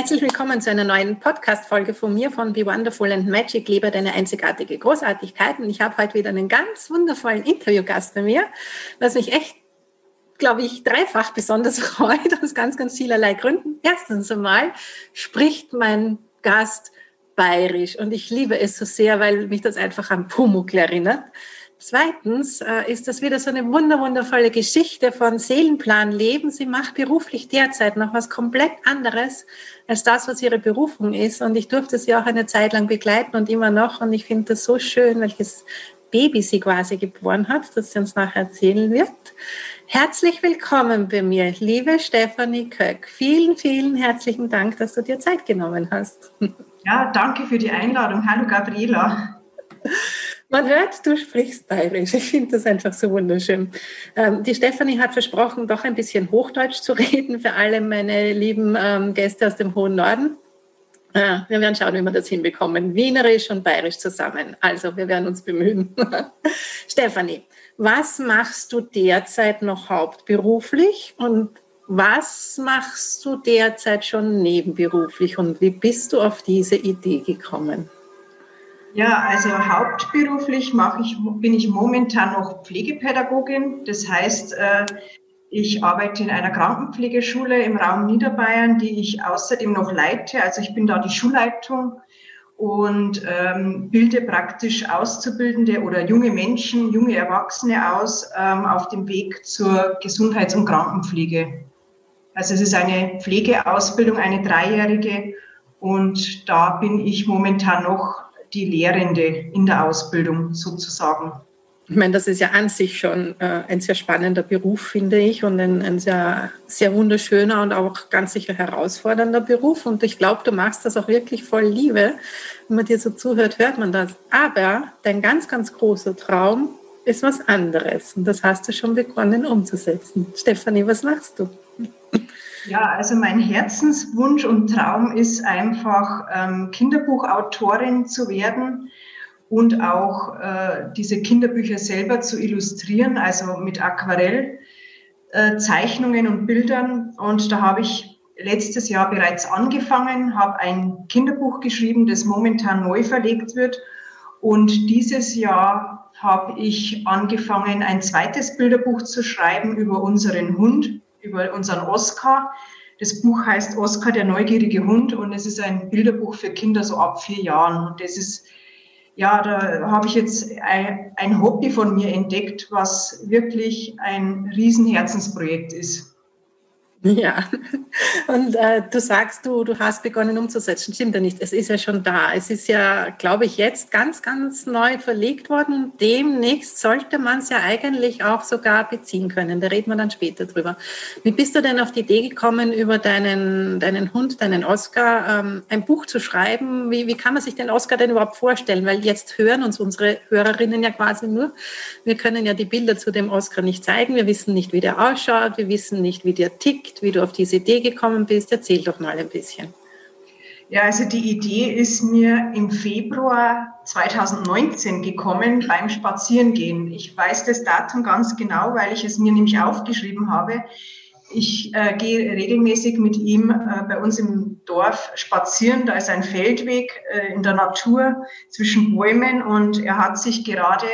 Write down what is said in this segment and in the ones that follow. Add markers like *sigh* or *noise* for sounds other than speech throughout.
Herzlich willkommen zu einer neuen Podcast-Folge von mir von Be Wonderful and Magic, lebe deine einzigartige Großartigkeit. Und ich habe heute wieder einen ganz wundervollen Interviewgast bei mir, was mich echt, glaube ich, dreifach besonders *laughs* freut, aus ganz, ganz vielerlei Gründen. Erstens einmal spricht mein Gast bayerisch und ich liebe es so sehr, weil mich das einfach an Pumuckl erinnert. Zweitens äh, ist das wieder so eine wunderwundervolle Geschichte von Seelenplan Leben. Sie macht beruflich derzeit noch was komplett anderes als das, was ihre Berufung ist. Und ich durfte sie auch eine Zeit lang begleiten und immer noch. Und ich finde das so schön, welches Baby sie quasi geboren hat, das sie uns nachher erzählen wird. Herzlich willkommen bei mir, liebe Stefanie Köck. Vielen, vielen herzlichen Dank, dass du dir Zeit genommen hast. Ja, danke für die Einladung. Hallo Gabriela. *laughs* Man hört, du sprichst bayerisch. Ich finde das einfach so wunderschön. Ähm, die Stefanie hat versprochen, doch ein bisschen Hochdeutsch zu *laughs* reden für alle meine lieben ähm, Gäste aus dem hohen Norden. Äh, wir werden schauen, wie wir das hinbekommen. Wienerisch und bayerisch zusammen. Also, wir werden uns bemühen. *laughs* Stefanie, was machst du derzeit noch hauptberuflich und was machst du derzeit schon nebenberuflich und wie bist du auf diese Idee gekommen? Ja, also hauptberuflich mache ich, bin ich momentan noch Pflegepädagogin. Das heißt, äh, ich arbeite in einer Krankenpflegeschule im Raum Niederbayern, die ich außerdem noch leite. Also ich bin da die Schulleitung und ähm, bilde praktisch Auszubildende oder junge Menschen, junge Erwachsene aus ähm, auf dem Weg zur Gesundheits- und Krankenpflege. Also es ist eine Pflegeausbildung, eine dreijährige und da bin ich momentan noch die Lehrende in der Ausbildung sozusagen. Ich meine, das ist ja an sich schon äh, ein sehr spannender Beruf, finde ich, und ein, ein, sehr, sehr wunderschöner und auch ganz sicher herausfordernder Beruf. Und ich glaube, du machst das auch wirklich voll Liebe. Wenn man dir so zuhört, hört man das. Aber dein ganz, ganz großer Traum ist was anderes. Und das hast du schon begonnen umzusetzen. Stefanie, was machst du? Ja, also mein Herzenswunsch und Traum ist einfach, ähm, Kinderbuchautorin zu werden und auch äh, diese Kinderbücher selber zu illustrieren, also mit Aquarellzeichnungen äh, und Bildern. Und da habe ich letztes Jahr bereits angefangen, habe ein Kinderbuch geschrieben, das momentan neu verlegt wird. Und dieses Jahr habe ich angefangen, ein zweites Bilderbuch zu schreiben über unseren Hund, über unseren Oscar. Das Buch heißt Oscar, der neugierige Hund und es ist ein Bilderbuch für Kinder so ab vier Jahren. Und das ist, ja, da habe ich jetzt ein, Hobby von mir entdeckt, was wirklich ein Riesenherzensprojekt ist. *laughs* Ja, und äh, du sagst, du, du hast begonnen umzusetzen. Stimmt ja nicht. Es ist ja schon da. Es ist ja, glaube ich, jetzt ganz, ganz neu verlegt worden demnächst sollte man es ja eigentlich auch sogar beziehen können. Da reden wir dann später drüber. Wie bist du denn auf die Idee gekommen, über deinen, deinen Hund, deinen Oscar, ähm, ein Buch zu schreiben? Wie, wie kann man sich den Oscar denn überhaupt vorstellen? Weil jetzt hören uns unsere Hörerinnen ja quasi nur. Wir können ja die Bilder zu dem Oscar nicht zeigen. Wir wissen nicht, wie der ausschaut. Wir wissen nicht, wie der tickt liegt, wie du auf diese Idee gekommen bist. Erzähl doch mal ein bisschen. Ja, also die Idee ist mir im Februar 2019 gekommen beim Spazierengehen. Ich weiß das Datum ganz genau, weil ich es mir nämlich aufgeschrieben habe. Ich äh, gehe regelmäßig mit ihm äh, bei uns im Dorf spazieren. Da ist ein Feldweg äh, in der Natur zwischen Bäumen und er hat sich gerade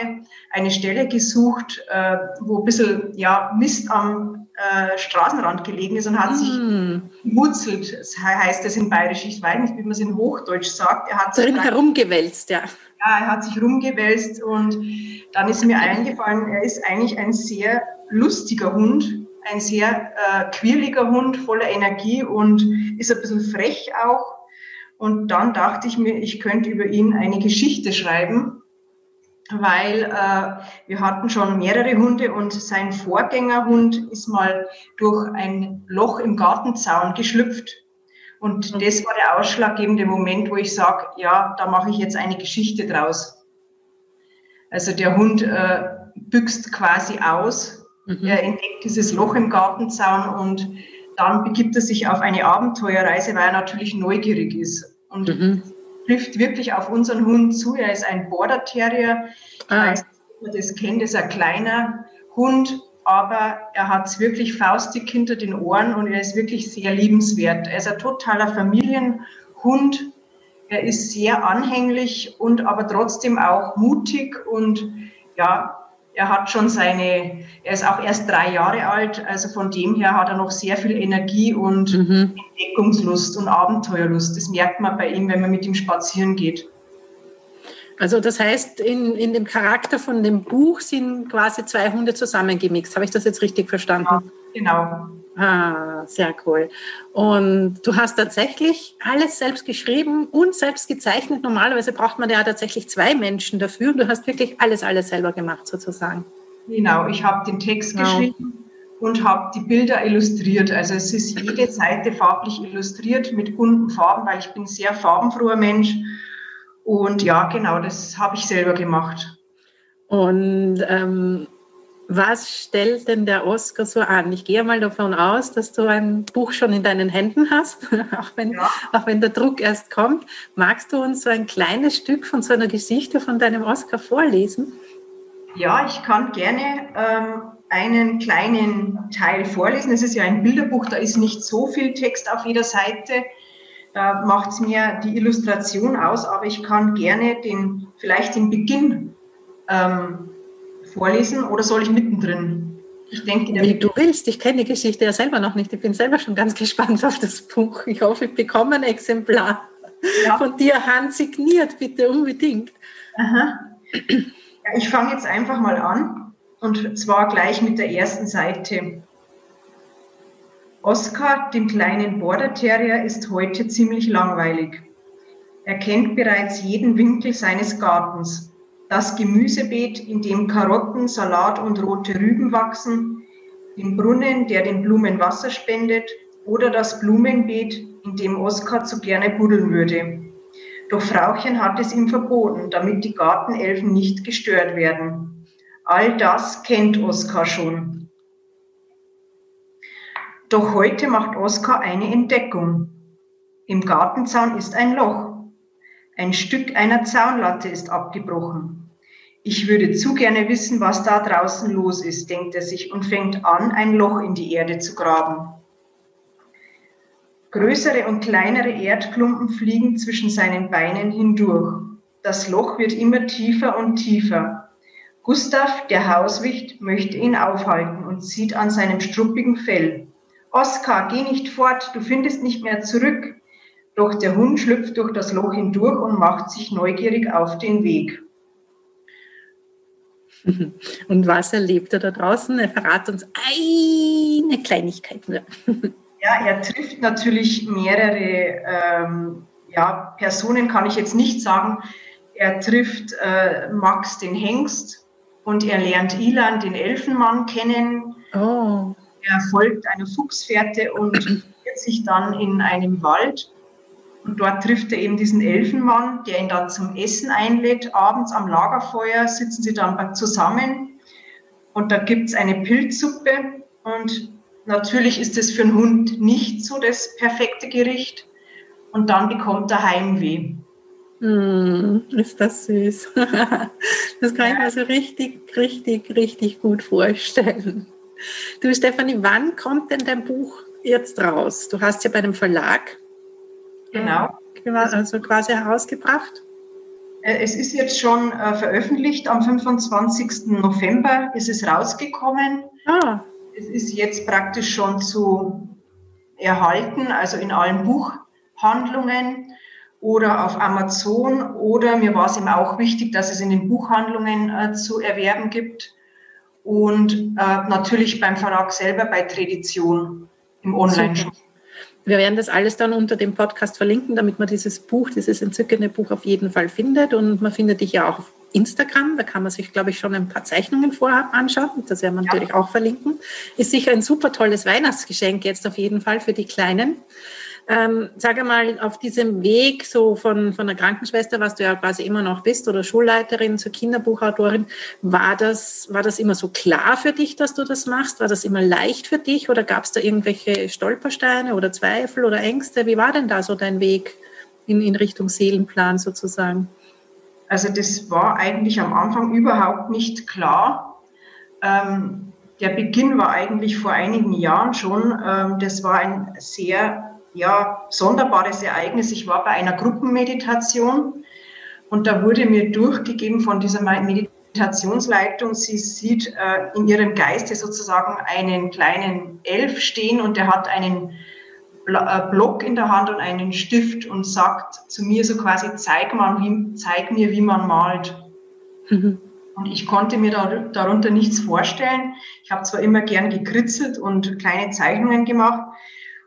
eine Stelle gesucht, äh, wo ein bisschen ja, Mist am äh, Straßenrand gelegen ist und hat mm. sich gewurzelt. Das heißt das in Bayerisch. Ich weiß nicht, wie man es in Hochdeutsch sagt. Er hat sich herumgewälzt, ja. Ja, er hat sich rumgewälzt und dann ist mir eingefallen, er ist eigentlich ein sehr lustiger Hund, ein sehr äh, quirliger Hund, voller Energie und ist ein bisschen frech auch. Und dann dachte ich mir, ich könnte über ihn eine Geschichte schreiben weil äh, wir hatten schon mehrere Hunde und sein Vorgängerhund ist mal durch ein Loch im Gartenzaun geschlüpft. Und mhm. das war der ausschlaggebende Moment, wo ich sage, ja, da mache ich jetzt eine Geschichte draus. Also der Hund äh, büxt quasi aus, mhm. er entdeckt dieses Loch im Gartenzaun und dann begibt er sich auf eine Abenteuerreise, weil er natürlich neugierig ist. Und mhm trifft wirklich auf unseren Hund zu. Er ist ein Border Terrier. Ich ah. weiß nicht, ob man das kennt, ist ein kleiner Hund, aber er hat es wirklich faustig hinter den Ohren und er ist wirklich sehr liebenswert. Er ist ein totaler Familienhund. Er ist sehr anhänglich und aber trotzdem auch mutig und ja, er hat schon seine, er ist auch erst drei Jahre alt, also von dem her hat er noch sehr viel Energie und mhm. Entdeckungslust und Abenteuerlust. Das merkt man bei ihm, wenn man mit ihm spazieren geht. Also das heißt, in, in dem Charakter von dem Buch sind quasi zwei Hunde zusammengemixt. Habe ich das jetzt richtig verstanden? Genau. Ah, sehr cool. Und du hast tatsächlich alles selbst geschrieben und selbst gezeichnet. Normalerweise braucht man ja tatsächlich zwei Menschen dafür. Und du hast wirklich alles, alles selber gemacht sozusagen. Genau, ich habe den Text genau. geschrieben und habe die Bilder illustriert. Also es ist jede Seite farblich illustriert mit bunten Farben, weil ich bin ein sehr farbenfroher Mensch. Und ja, genau, das habe ich selber gemacht. Und ähm, was stellt denn der Oscar so an? Ich gehe mal davon aus, dass du ein Buch schon in deinen Händen hast, *laughs* auch wenn, ja. auch wenn der Druck erst kommt. Magst du uns so ein kleines Stück von so einer Geschichte von deinem Oscar vorlesen? Ja, ich kann gerne ähm, einen kleinen Teil vorlesen. Es ist ja ein Bilderbuch, da ist nicht so viel Text auf jeder Seite. Da macht es mir die Illustration aus, aber ich kann gerne den, vielleicht den Beginn ähm, vorlesen oder soll ich mittendrin? Ich denke, Wie du willst. Ich kenne die Geschichte ja selber noch nicht. Ich bin selber schon ganz *laughs* gespannt auf das Buch. Ich hoffe, ich bekomme ein Exemplar ja. von dir handsigniert, bitte unbedingt. Aha. Ja, ich fange jetzt einfach mal an und zwar gleich mit der ersten Seite. Oskar, dem kleinen Border Terrier, ist heute ziemlich langweilig. Er kennt bereits jeden Winkel seines Gartens das Gemüsebeet, in dem Karotten, Salat und rote Rüben wachsen, den Brunnen, der den Blumen Wasser spendet, oder das Blumenbeet, in dem Oskar zu gerne buddeln würde. Doch Frauchen hat es ihm verboten, damit die Gartenelfen nicht gestört werden. All das kennt Oskar schon. Doch heute macht Oskar eine Entdeckung. Im Gartenzaun ist ein Loch. Ein Stück einer Zaunlatte ist abgebrochen. Ich würde zu gerne wissen, was da draußen los ist, denkt er sich und fängt an, ein Loch in die Erde zu graben. Größere und kleinere Erdklumpen fliegen zwischen seinen Beinen hindurch. Das Loch wird immer tiefer und tiefer. Gustav, der Hauswicht, möchte ihn aufhalten und zieht an seinem struppigen Fell. Oskar, geh nicht fort, du findest nicht mehr zurück. Doch der Hund schlüpft durch das Loch hindurch und macht sich neugierig auf den Weg. *laughs* Und was erlebt er da draußen? Er verrat uns eine Kleinigkeit nur. *laughs* Ja, er trifft natürlich mehrere ähm, ja, Personen, kann ich jetzt nicht sagen. Er trifft äh, Max den Hengst und er lernt Ilan den Elfenmann kennen. Oh. Er folgt einer Fuchsfährte und verirrt sich dann in einem Wald. Und dort trifft er eben diesen Elfenmann, der ihn dann zum Essen einlädt. Abends am Lagerfeuer sitzen sie dann zusammen und da gibt es eine Pilzsuppe. Und natürlich ist es für einen Hund nicht so das perfekte Gericht. Und dann bekommt er Heimweh. Mm, ist das süß. *laughs* Das kann ich mir so richtig, richtig, richtig gut vorstellen. Du, Stefanie, wann kommt denn dein Buch jetzt raus? Du hast ja bei einem Verlag genau. also quasi herausgebracht. Äh, es ist jetzt schon äh, veröffentlicht. Am 25. November ist es rausgekommen. Ah. Es ist jetzt praktisch schon zu erhalten, also in allen Buchhandlungen oder auf Amazon. Oder mir war es eben auch wichtig, dass es in den Buchhandlungen äh, zu erwerben gibt und äh, natürlich beim Verlag selber bei Tradition im Online-Shop. Wir werden das alles dann unter dem Podcast verlinken, damit man dieses Buch, dieses entzückende Buch auf jeden Fall findet. Und man findet dich ja auch auf Instagram. Da kann man sich, glaube ich, schon ein paar Zeichnungen vorab anschauen. Das werden wir ja. natürlich auch verlinken. Ist sicher ein super tolles Weihnachtsgeschenk jetzt auf jeden Fall für die Kleinen. Ähm, sag einmal, auf diesem Weg so von, von der Krankenschwester, was du ja quasi immer noch bist, oder Schulleiterin zur Kinderbuchautorin, war das, war das immer so klar für dich, dass du das machst? War das immer leicht für dich oder gab es da irgendwelche Stolpersteine oder Zweifel oder Ängste? Wie war denn da so dein Weg in, in Richtung Seelenplan sozusagen? Also das war eigentlich am Anfang überhaupt nicht klar. Ähm, der Beginn war eigentlich vor einigen Jahren schon. Ähm, das war ein sehr ja, sonderbares Ereignis. Ich war bei einer Gruppenmeditation und da wurde mir durchgegeben von dieser Meditationsleitung, sie sieht äh, in ihrem Geiste sozusagen einen kleinen Elf stehen und der hat einen äh, Block in der Hand und einen Stift und sagt zu mir so quasi, zeig, man, wie, zeig mir, wie man malt. Mhm. Und ich konnte mir darunter nichts vorstellen. Ich habe zwar immer gern gekritzelt und kleine Zeichnungen gemacht,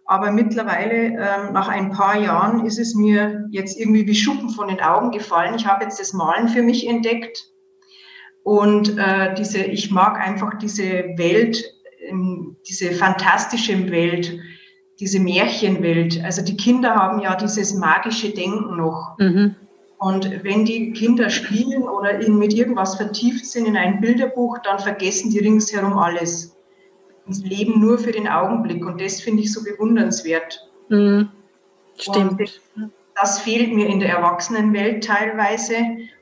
aber mittlerweile, ähm, nach ein paar Jahren, ist es mir jetzt irgendwie wie Schuppen von den Augen gefallen. Ich habe jetzt das Malen für mich entdeckt. Und äh, diese, ich mag einfach diese Welt, ähm, diese fantastische Welt, diese Märchenwelt. Also die Kinder haben ja dieses magische Denken noch. Mhm. Und wenn die Kinder spielen oder mit irgendwas vertieft sind in ein Bilderbuch, dann vergessen die ringsherum alles leben nur für den Augenblick. Und das finde ich so bewundernswert. Mhm. Stimmt. Das, das fehlt mir in der Erwachsenenwelt teilweise.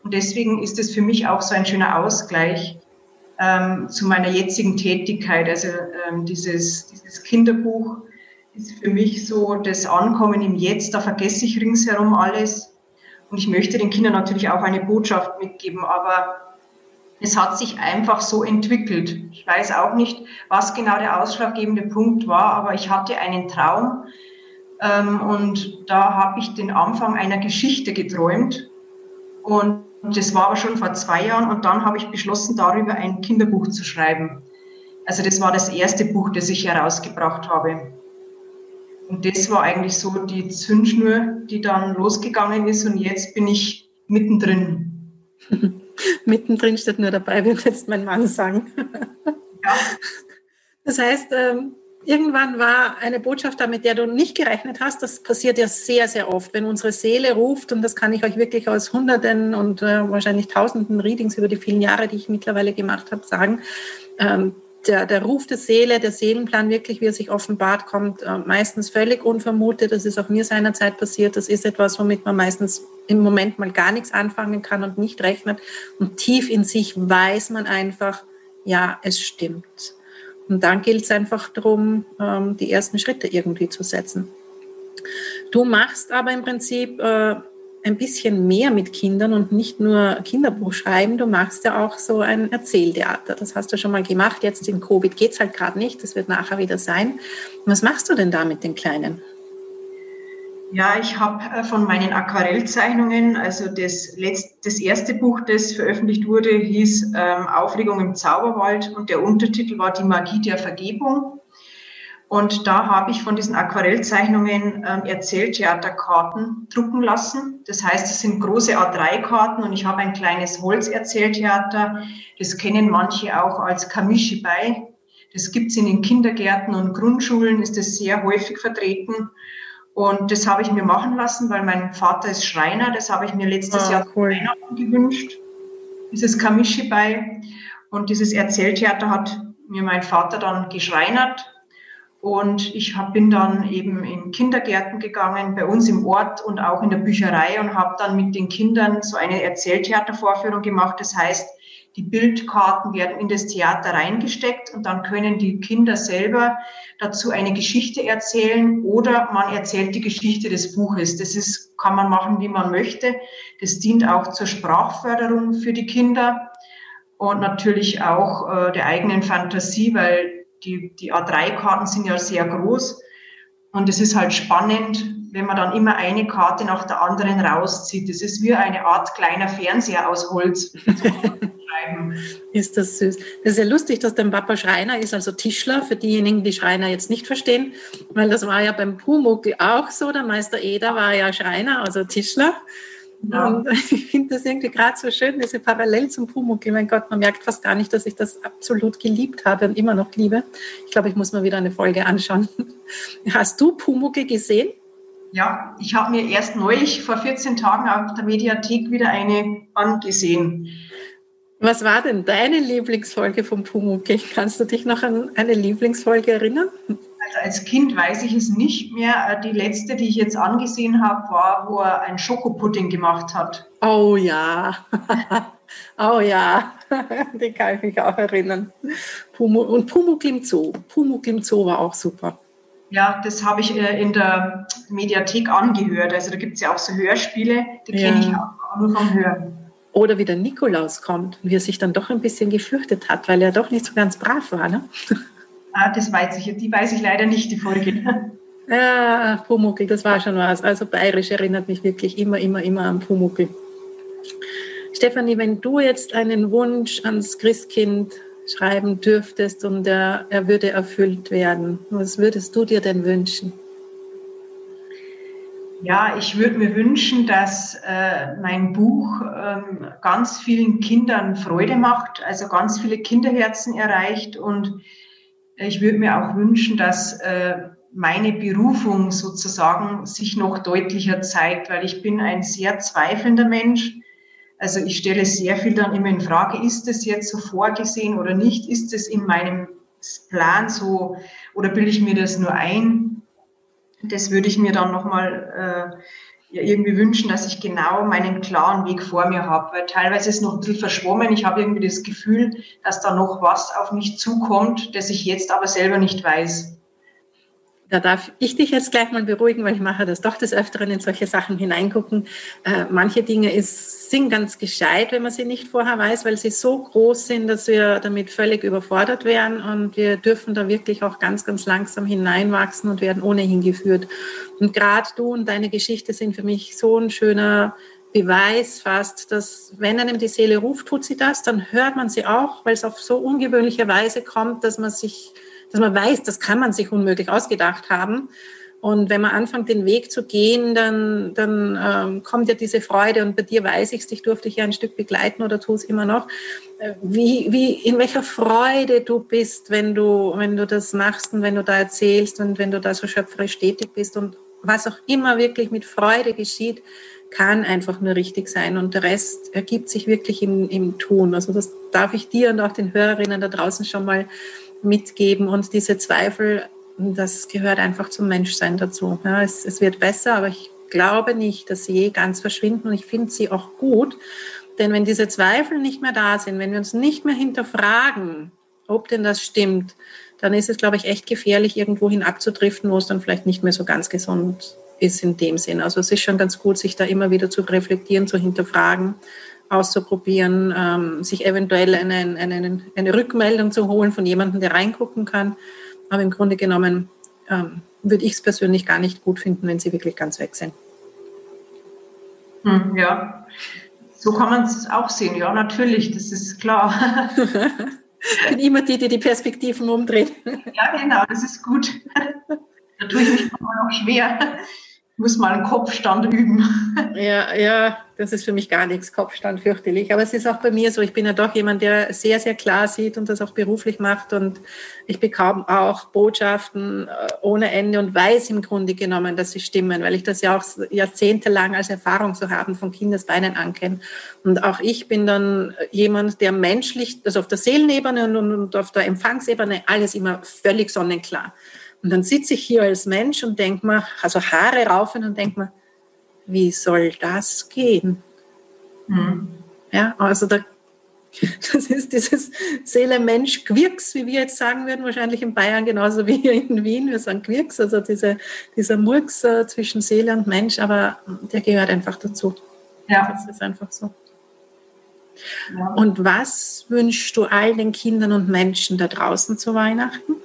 Und deswegen ist es für mich auch so ein schöner Ausgleich ähm, zu meiner jetzigen Tätigkeit. Also ähm, dieses, dieses Kinderbuch ist für mich so das Ankommen im Jetzt. Da vergesse ich ringsherum alles. Und ich möchte den Kindern natürlich auch eine Botschaft mitgeben, aber es hat sich einfach so entwickelt. Ich weiß auch nicht, was genau der ausschlaggebende Punkt war, aber ich hatte einen Traum ähm, und da habe ich den Anfang einer Geschichte geträumt. Und das war aber schon vor zwei Jahren und dann habe ich beschlossen, darüber ein Kinderbuch zu schreiben. Also das war das erste Buch, das ich herausgebracht habe. Und das war eigentlich so die Zündschnur, die dann losgegangen ist und jetzt bin ich mittendrin. *laughs* *laughs* Mittendrin steht nur dabei, wird jetzt mein Mann sagen. Ja. *laughs* Das heißt, ähm, irgendwann war eine Botschaft da, mit der du nicht gerechnet hast. Das passiert ja sehr, sehr oft, wenn unsere Seele ruft, und das kann ich euch wirklich aus Hunderten und äh, wahrscheinlich Tausenden Readings über die vielen Jahre, die ich mittlerweile gemacht habe, sagen. Der, der Ruf der Seele, der Seelenplan wirklich, wie er sich offenbart, kommt äh, meistens völlig unvermutet. Das ist auch mir seinerzeit passiert. Das ist etwas, womit man meistens im Moment mal gar nichts anfangen kann und nicht rechnet. Und tief in sich weiß man einfach, ja, es stimmt. Und dann gilt es einfach darum, ähm, die ersten Schritte irgendwie zu setzen. Du machst aber im Prinzip äh, ein bisschen mehr mit Kindern und nicht nur Kinderbuch schreiben. Du machst ja auch so ein Erzähltheater. Das hast du schon mal gemacht. Jetzt in Covid geht es halt gerade nicht. Das wird nachher wieder sein. Was machst du denn da mit den Kleinen? Ja, ich habe äh, von meinen Aquarellzeichnungen, also das, letzte, das erste Buch, das veröffentlicht wurde, hieß ähm, Aufregung im Zauberwald und der Untertitel war Die Magie der Vergebung. Und da habe ich von diesen Aquarellzeichnungen ähm, Erzähltheaterkarten drucken lassen. Das heißt, es sind große A3-Karten und ich habe ein kleines Holzerzähltheater. Das kennen manche auch als Kamishibai. Das gibt es in den Kindergärten und Grundschulen, ist das sehr häufig vertreten. Und das habe ich mir machen lassen, weil mein Vater ist Schreiner. Das habe ich mir letztes oh, Jahr cool. Weihnachten gewünscht. Dieses Kamishibai. Und dieses Erzähltheater hat mir mein Vater dann geschreinert und ich hab, bin dann eben in Kindergärten gegangen, bei uns im Ort und auch in der Bücherei und habe dann mit den Kindern so eine Erzähltheatervorführung gemacht. Das heißt, die Bildkarten werden in das Theater reingesteckt und dann können die Kinder selber dazu eine Geschichte erzählen oder man erzählt die Geschichte des Buches. Das ist, kann man machen, wie man möchte. Das dient auch zur Sprachförderung für die Kinder und natürlich auch äh, der eigenen Fantasie, weil die, die A3-Karten sind ja sehr groß und es ist halt spannend, wenn man dann immer eine Karte nach der anderen rauszieht. Das ist wie eine Art kleiner Fernseher aus Holz. *laughs* ist das süß. Das ist ja lustig, dass dein Papa Schreiner ist, also Tischler, für diejenigen, die Schreiner jetzt nicht verstehen, weil das war ja beim Pumuckl auch so. Der Meister Eder war ja Schreiner, also Tischler. Ja. Und *laughs* ich finde das irgendwie gerade so schön, diese Parallel zum Pumuckl. Mein Gott, man merkt fast gar nicht, dass ich das absolut geliebt habe und immer noch liebe. Ich glaube, ich muss mal wieder eine Folge anschauen. *laughs* Hast du Pumuckl gesehen? Ja, ich habe mir erst neulich vor 14 Tagen auf der Mediathek wieder eine angesehen. Was war denn deine Lieblingsfolge vom Pumuckl? Kannst du dich noch an eine Lieblingsfolge erinnern? Also als Kind weiß ich es nicht mehr. Die letzte, die ich jetzt angesehen habe, war, wo er einen Schokopudding gemacht hat. Oh ja, *laughs* oh ja, *laughs* den kann ich mich auch erinnern. Und Pumuckl im Zoo. Pumuckl im Zoo war auch super. Ja, das habe ich äh, in der Mediathek angehört. Also da gibt es ja auch so Hörspiele, die ja. kenne ich auch nur vom Hören. Oder wie der Nikolaus kommt und wie er sich dann doch ein bisschen gefürchtet hat, weil er doch nicht so ganz brav war. Ne? *laughs* Ah, das weiß ich, die weiß ich leider nicht, die Folge. *laughs* Ja, Pumuckl, das war schon was. Also bayerisch erinnert mich wirklich immer, immer, immer an Pumuckl. Stefanie, wenn du jetzt einen Wunsch ans Christkind schreiben dürftest und er, er würde erfüllt werden, was würdest du dir denn wünschen? Ja, ich würde mir wünschen, dass äh, mein Buch ähm, ganz vielen Kindern Freude macht, also ganz viele Kinderherzen erreicht und ich würde mir auch wünschen, dass äh, meine Berufung sozusagen sich noch deutlicher zeigt, weil ich bin ein sehr zweifelnder Mensch. Also ich stelle sehr viel dann immer in Frage, ist es jetzt so vorgesehen oder nicht? Ist es in meinem Plan so oder bilde ich mir das nur ein? Das würde ich mir dann nochmal äh, ja irgendwie wünschen, dass ich genau meinen klaren Weg vor mir habe, weil teilweise ist noch ein bisschen verschwommen. Ich habe irgendwie das Gefühl, dass da noch was auf mich zukommt, das ich jetzt aber selber nicht weiß. Da darf ich dich jetzt gleich mal beruhigen, weil ich mache das doch des Öfteren in solche Sachen hineingucken. Äh, manche Dinge ist, sind ganz gescheit, wenn man sie nicht vorher weiß, weil sie so groß sind, dass wir damit völlig überfordert wären. Und wir dürfen da wirklich auch ganz, ganz langsam hineinwachsen und werden ohnehin geführt. Und gerade du und deine Geschichte sind für mich so ein schöner Beweis fast, dass wenn einem die Seele ruft, tut sie das, dann hört man sie auch, weil es auf so ungewöhnliche Weise kommt, dass man sich dass man weiß, das kann man sich unmöglich ausgedacht haben. Und wenn man anfängt, den Weg zu gehen, dann, dann ähm, kommt ja diese Freude. Und bei dir weiß ich es, dich durfte ich ja ein Stück begleiten oder tue es immer noch. Äh, wie, wie, in welcher Freude du bist, wenn du, wenn du das machst und wenn du da erzählst und wenn du da so schöpferisch tätig bist und was auch immer wirklich mit Freude geschieht, kann einfach nur richtig sein. Und der Rest ergibt sich wirklich im, im Tun. Also das darf ich dir und auch den Hörerinnen da draußen schon mal mitgeben. Und diese Zweifel, das gehört einfach zum Menschsein dazu. Ja, es, es wird besser, aber ich glaube nicht, dass sie je ganz verschwinden. Und ich finde sie auch gut. Denn wenn diese Zweifel nicht mehr da sind, wenn wir uns nicht mehr hinterfragen, ob denn das stimmt, dann ist es, glaube ich, echt gefährlich, irgendwohin abzudriften, wo es dann vielleicht nicht mehr so ganz gesund ist in dem Sinn. Also es ist schon ganz gut, sich da immer wieder zu reflektieren, zu hinterfragen, auszuprobieren, ähm, sich eventuell eine, eine, eine Rückmeldung zu holen von jemandem, der reingucken kann. Aber im Grunde genommen ähm, würde ich es persönlich gar nicht gut finden, wenn sie wirklich ganz weg sind. Hm, ja, so kann man es auch sehen. Ja, natürlich, das ist klar. ich *laughs* bin immer die, die die Perspektiven umdreht. ja, genau, das ist gut. Da tue ich mich immer noch schwer muss mal einen Kopfstand üben. *laughs* Ja, ja, das ist für mich gar nichts, Kopfstand fürchterlich. Aber es ist auch bei mir so, ich bin ja doch jemand, der sehr, sehr klar sieht und das auch beruflich macht. Und ich bekomme auch Botschaften äh, ohne Ende und weiß im Grunde genommen, dass sie stimmen, weil ich das ja auch jahrzehntelang als Erfahrung so haben von Kindesbeinen ankenne. Und auch ich bin dann jemand, der menschlich, also auf der Seelenebene und auf der Empfangsebene alles immer völlig sonnenklar. Und dann sitze ich hier als Mensch und denke mir, also Haare raufen und denke mir, wie soll das gehen? Mhm. Ja, also da, *laughs* das ist dieses Seele-Mensch-Quirks, wie wir jetzt sagen würden, wahrscheinlich in Bayern genauso wie hier in Wien. Wir sagen Quirks, also diese, dieser Murks äh, zwischen Seele und Mensch, aber der gehört einfach dazu. Ja. Das ist einfach so. Ja. Und was wünschst du all den Kindern und Menschen da draußen zu Weihnachten?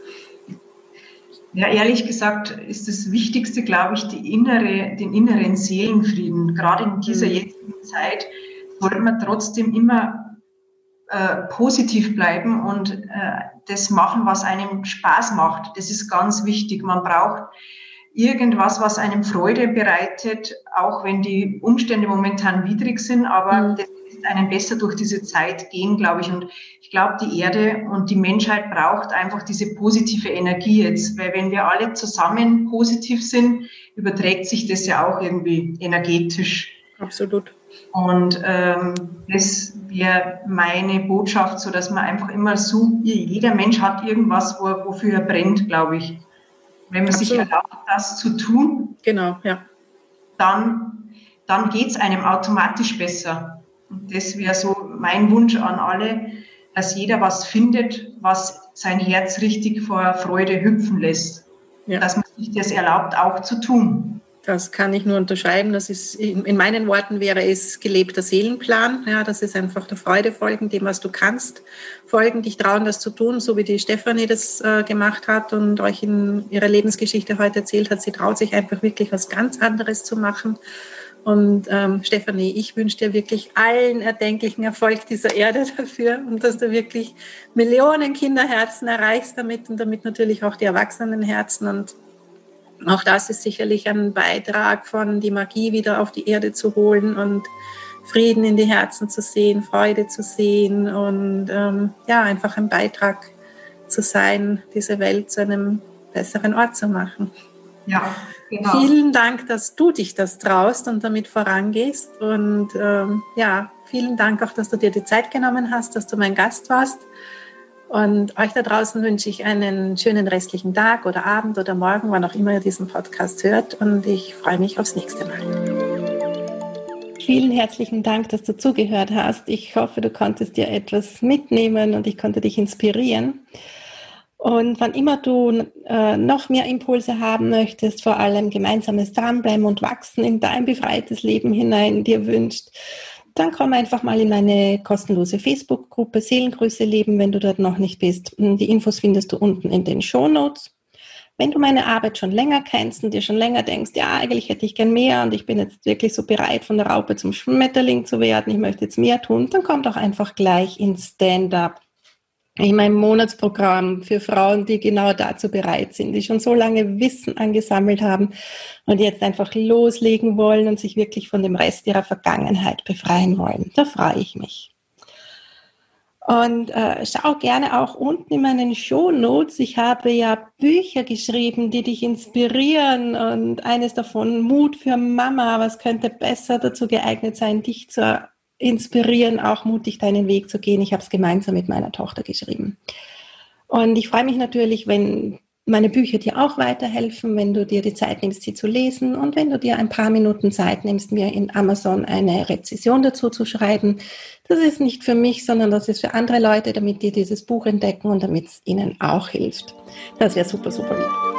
Ja, ehrlich gesagt ist das Wichtigste, glaube ich, die innere, den inneren Seelenfrieden. Gerade in dieser mhm. jetzigen Zeit sollte man trotzdem immer äh, positiv bleiben und äh, das machen, was einem Spaß macht. Das ist ganz wichtig. Man braucht irgendwas, was einem Freude bereitet, auch wenn die Umstände momentan widrig sind, aber mhm. das lässt einen besser durch diese Zeit gehen, glaube ich. Und glaube, die Erde und die Menschheit braucht einfach diese positive Energie jetzt, weil wenn wir alle zusammen positiv sind, überträgt sich das ja auch irgendwie energetisch. Absolut. Und ähm, das wäre meine Botschaft, so dass man einfach immer so, jeder Mensch hat irgendwas, wo, wofür er brennt, glaube ich. Wenn man Absolut. sich erlaubt, das zu tun, genau, ja. dann, dann geht es einem automatisch besser. Und das wäre so mein Wunsch an alle, dass jeder was findet, was sein Herz richtig vor Freude hüpfen lässt. Ja. Dass man sich das erlaubt, auch zu tun. Das kann ich nur unterschreiben. Das ist, in meinen Worten wäre es gelebter Seelenplan. Ja, das ist einfach der Freude folgen, dem, was du kannst, folgen, dich trauen, das zu tun, so wie die Stefanie das äh, gemacht hat und euch in ihrer Lebensgeschichte heute erzählt hat. Sie traut sich einfach wirklich was ganz anderes zu machen und ähm, Stefanie, ich wünsche dir wirklich allen erdenklichen Erfolg dieser Erde *laughs* dafür und dass du wirklich Millionen Kinderherzen erreichst damit und damit natürlich auch die Erwachsenenherzen. Und auch das ist sicherlich ein Beitrag von die Magie wieder auf die Erde zu holen und Frieden in die Herzen zu sehen, Freude zu sehen und ähm, ja, einfach ein Beitrag zu sein, diese Welt zu einem besseren Ort zu machen. Ja, Genau. Vielen Dank, dass du dich das traust und damit vorangehst. Und ähm, ja, vielen Dank auch, dass du dir die Zeit genommen hast, dass du mein Gast warst. Und euch da draußen wünsche ich einen schönen restlichen Tag oder Abend oder Morgen, wann auch immer ihr diesen Podcast hört. Und ich freue mich aufs nächste Mal. Vielen herzlichen Dank, dass du zugehört hast. Ich hoffe, du konntest dir etwas mitnehmen und ich konnte dich inspirieren. Und wann immer du äh, noch mehr Impulse haben möchtest, vor allem gemeinsames Dranbleiben und Wachsen in dein befreites Leben hinein dir wünscht, dann komm einfach mal in meine kostenlose Facebook-Gruppe Seelengrüße leben, wenn du dort noch nicht bist. Die Infos findest du unten in den Show Notes. Wenn du meine Arbeit schon länger kennst und dir schon länger denkst, ja, eigentlich hätte ich gern mehr und ich bin jetzt wirklich so bereit, von der Raupe zum Schmetterling zu werden, ich möchte jetzt mehr tun, dann komm doch einfach gleich ins Stand-up in meinem Monatsprogramm für Frauen, die genau dazu bereit sind, die schon so lange Wissen angesammelt haben und jetzt einfach loslegen wollen und sich wirklich von dem Rest ihrer Vergangenheit befreien wollen. Da freue ich mich. Und äh, schau gerne auch unten in meinen Show Notes. Ich habe ja Bücher geschrieben, die dich inspirieren und eines davon Mut für Mama. Was könnte besser dazu geeignet sein, dich zu inspirieren, auch mutig deinen Weg zu gehen. Ich habe es gemeinsam mit meiner Tochter geschrieben. Und ich freue mich natürlich, wenn meine Bücher dir auch weiterhelfen, wenn du dir die Zeit nimmst, sie zu lesen und wenn du dir ein paar Minuten Zeit nimmst, mir in Amazon eine Rezession dazu zu schreiben. Das ist nicht für mich, sondern das ist für andere Leute, damit die dieses Buch entdecken und damit es ihnen auch hilft. Das wäre super, super lieb.